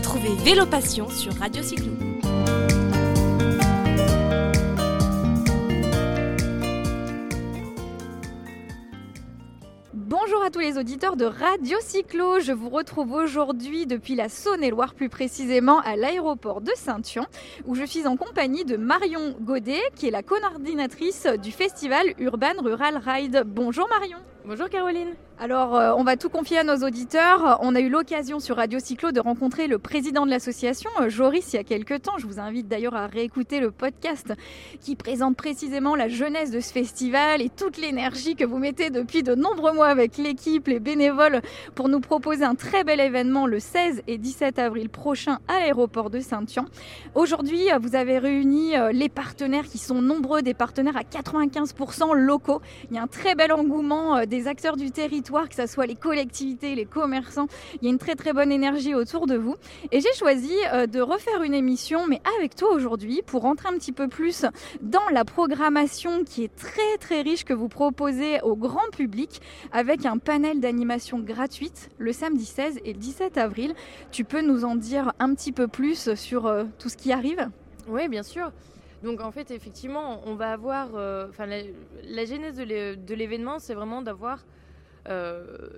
Retrouvez Vélo Passion sur Radio Cyclo. Bonjour à tous les auditeurs de Radio Cyclo. Je vous retrouve aujourd'hui depuis la Saône-et-Loire, plus précisément à l'aéroport de Saint-Thion, où je suis en compagnie de Marion Godet, qui est la coordinatrice du festival Urban Rural Ride. Bonjour Marion. Bonjour Caroline. Alors, euh, on va tout confier à nos auditeurs. On a eu l'occasion sur Radio Cyclo de rencontrer le président de l'association, euh, Joris, il y a quelques temps. Je vous invite d'ailleurs à réécouter le podcast qui présente précisément la jeunesse de ce festival et toute l'énergie que vous mettez depuis de nombreux mois avec l'équipe, les bénévoles, pour nous proposer un très bel événement le 16 et 17 avril prochain à l'aéroport de Saint-Thian. Aujourd'hui, euh, vous avez réuni les partenaires qui sont nombreux, des partenaires à 95% locaux. Il y a un très bel engouement des acteurs du territoire que ce soit les collectivités, les commerçants. Il y a une très très bonne énergie autour de vous. Et j'ai choisi euh, de refaire une émission, mais avec toi aujourd'hui, pour rentrer un petit peu plus dans la programmation qui est très très riche que vous proposez au grand public, avec un panel d'animation gratuite le samedi 16 et le 17 avril. Tu peux nous en dire un petit peu plus sur euh, tout ce qui arrive? Oui, bien sûr. Donc en fait, effectivement, on va avoir, euh, la, genèse de l'événement, c'est vraiment d'avoir euh,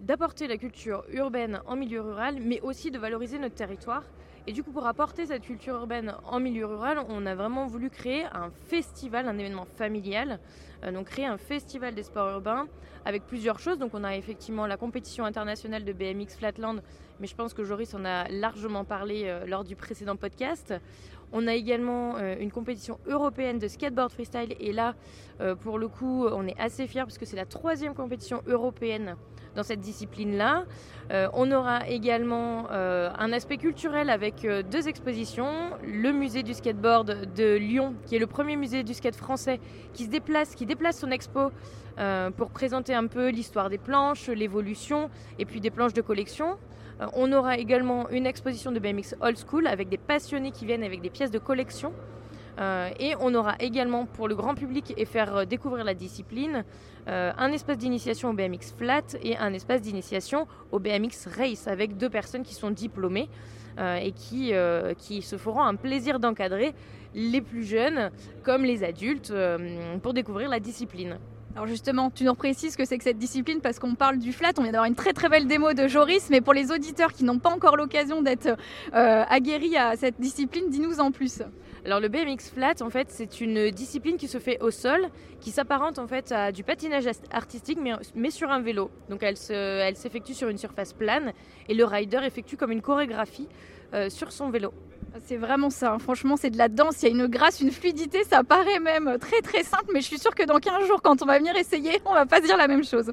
d'apporter la culture urbaine en milieu rural, mais aussi de valoriser notre territoire. Et du coup, pour apporter cette culture urbaine en milieu rural, on a vraiment voulu créer un festival, un événement familial. Euh, donc créer un festival des sports urbains avec plusieurs choses. Donc on a effectivement la compétition internationale de BMX Flatland, mais je pense que Joris en a largement parlé lors du précédent podcast. On a également euh, une compétition européenne de skateboard freestyle et là, euh, pour le coup, on est assez fiers parce que c'est la troisième compétition européenne dans cette discipline-là. Euh, on aura également un aspect culturel avec deux expositions. Le musée du skateboard de Lyon, qui est le premier musée du skate français, qui se déplace, qui déplace son expo pour présenter un peu l'histoire des planches, l'évolution et puis des planches de collection. Euh, on aura également une exposition de BMX Old School avec des passionnés qui viennent avec des pièces de collection. Euh, et on aura également pour le grand public et faire euh, découvrir la discipline un espace d'initiation au BMX flat et un espace d'initiation au BMX race avec deux personnes qui sont diplômées et qui, qui se feront un plaisir d'encadrer les plus jeunes comme les adultes pour découvrir la discipline. Alors justement, tu nous précises que c'est que cette discipline parce qu'on parle du flat. On vient d'avoir une très très belle démo de Joris, mais pour les auditeurs qui n'ont pas encore l'occasion d'être euh, aguerris à cette discipline, dis-nous en plus. Alors le BMX flat, en fait, c'est une discipline qui se fait au sol, qui s'apparente en fait à du patinage artistique, mais, sur un vélo. Donc elle, elle s'effectue sur une surface plane et le rider effectue comme une chorégraphie euh, sur son vélo. C'est vraiment ça, hein. franchement c'est de la danse, il y a une grâce, une fluidité, ça paraît même très très simple, mais je suis sûre que dans 15 jours quand on va venir essayer, on va pas se dire la même chose.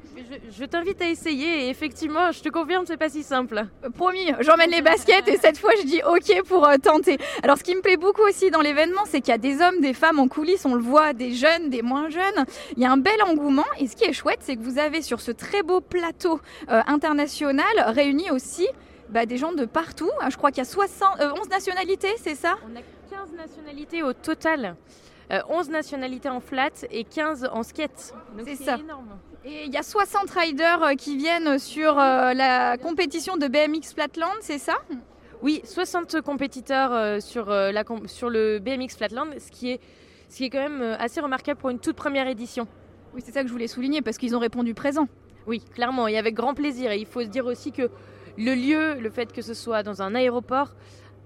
Je, t'invite à essayer et effectivement, je te confirme, c'est pas si simple. Euh, promis, j'emmène les baskets et cette fois je dis ok pour euh, tenter. Alors ce qui me plaît beaucoup aussi dans l'événement, c'est qu'il y a des hommes, des femmes en coulisses, on le voit, des jeunes, des moins jeunes. Il y a un bel engouement et ce qui est chouette, c'est que vous avez sur ce très beau plateau international réuni aussi bah, des gens de partout. Ah, je crois qu'il y a 60, 11 euh, nationalités, c'est ça? On a 15 nationalités au total. 11 euh, nationalités en flat et 15 en skate. C'est ça. Énorme. Et il y a 60 riders euh, qui viennent sur la compétition de BMX Flatland, c'est ça? Oui, 60 compétiteurs sur, la, sur le BMX Flatland, ce qui, est, ce qui est quand même assez remarquable pour une toute première édition. Oui, c'est ça que je voulais souligner parce qu'ils ont répondu présent. Oui, clairement, et avec grand plaisir. Et il faut se dire aussi que le lieu, le fait que ce soit dans un aéroport,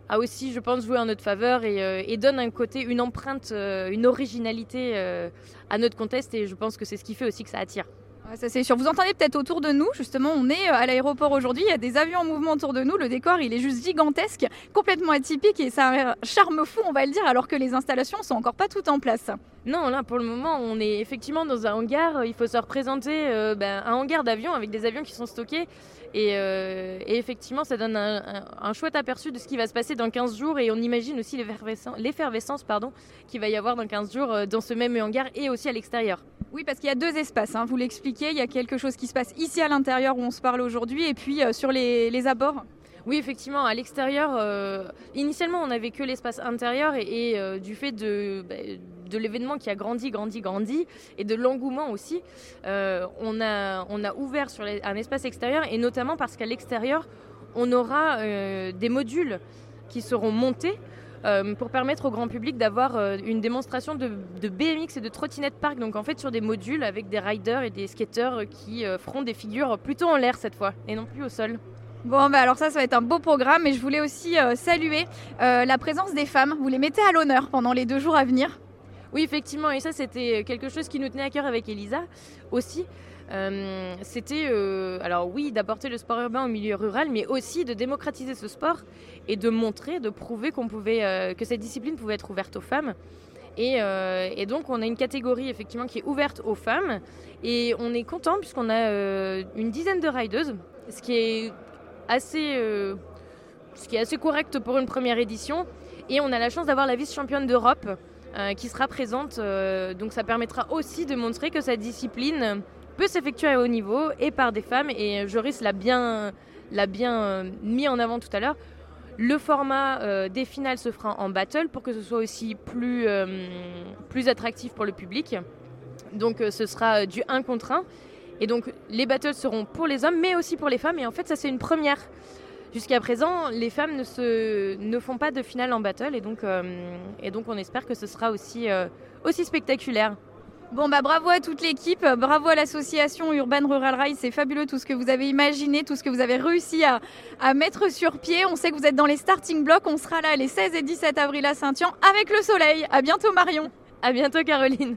a aussi, je pense, joué en notre faveur et, euh, donne un côté, une empreinte, euh, une originalité euh, à notre contest. Et je pense que c'est ce qui fait aussi que ça attire. Ça c'est sûr. Vous entendez peut-être autour de nous, justement, on est à l'aéroport aujourd'hui, il y a des avions en mouvement autour de nous, le décor il est juste gigantesque, complètement atypique et ça a un charme fou on va le dire, alors que les installations sont encore pas toutes en place. Non, là pour le moment on est effectivement dans un hangar, il faut se représenter ben, un hangar d'avions avec des avions qui sont stockés euh, et, effectivement, ça donne un, chouette aperçu de ce qui va se passer dans 15 jours. Et on imagine aussi l'effervescence qu'il va y avoir dans 15 jours euh, dans ce même hangar et aussi à l'extérieur. Oui, parce qu'il y a deux espaces, hein. vous l'expliquez. Il y a quelque chose qui se passe ici à l'intérieur où on se parle aujourd'hui et puis euh, sur les, abords. Oui, effectivement, à l'extérieur, initialement, on n'avait que l'espace intérieur et, du fait de, bah, de l'événement qui a grandi, grandi, grandi, et de l'engouement aussi, euh, on a ouvert sur un espace extérieur, et notamment parce qu'à l'extérieur, on aura des modules qui seront montés pour permettre au grand public d'avoir une démonstration de, BMX et de trottinette park, donc en fait sur des modules avec des riders et des skateurs qui feront des figures plutôt en l'air cette fois et non plus au sol. Bon, bah alors ça, ça va être un beau programme, mais je voulais aussi saluer la présence des femmes. Vous les mettez à l'honneur pendant les deux jours à venir. Oui, effectivement, et ça c'était quelque chose qui nous tenait à cœur avec Elisa aussi. Euh, c'était, euh, alors oui, d'apporter le sport urbain au milieu rural, mais aussi de démocratiser ce sport et de montrer, de prouver qu'on pouvait, euh, que cette discipline pouvait être ouverte aux femmes. Et, donc on a une catégorie effectivement qui est ouverte aux femmes et on est content puisqu'on a une dizaine de rideuses, assez, ce qui est assez correct pour une première édition. Et on a la chance d'avoir la vice-championne d'Europe qui sera présente, donc ça permettra aussi de montrer que cette discipline peut s'effectuer à haut niveau et par des femmes. Et Joris l'a bien, l'a bien euh, mis en avant tout à l'heure. Le format euh, des finales se fera en battle pour que ce soit aussi plus, euh, plus attractif pour le public. Donc ce sera du 1 contre 1. Et donc les battles seront pour les hommes mais aussi pour les femmes. Et en fait ça c'est une première. Jusqu'à présent, les femmes ne, se, ne font pas de finale en battle et donc, et donc on espère que ce sera aussi, aussi spectaculaire. Bon bah bravo à toute l'équipe, bravo à l'association Urban Rural Rail, c'est fabuleux tout ce que vous avez imaginé, tout ce que vous avez réussi à, à, mettre sur pied. On sait que vous êtes dans les starting blocks, on sera là les 16 et 17 avril à Saint-Yan avec le soleil. À bientôt Marion. À bientôt Caroline.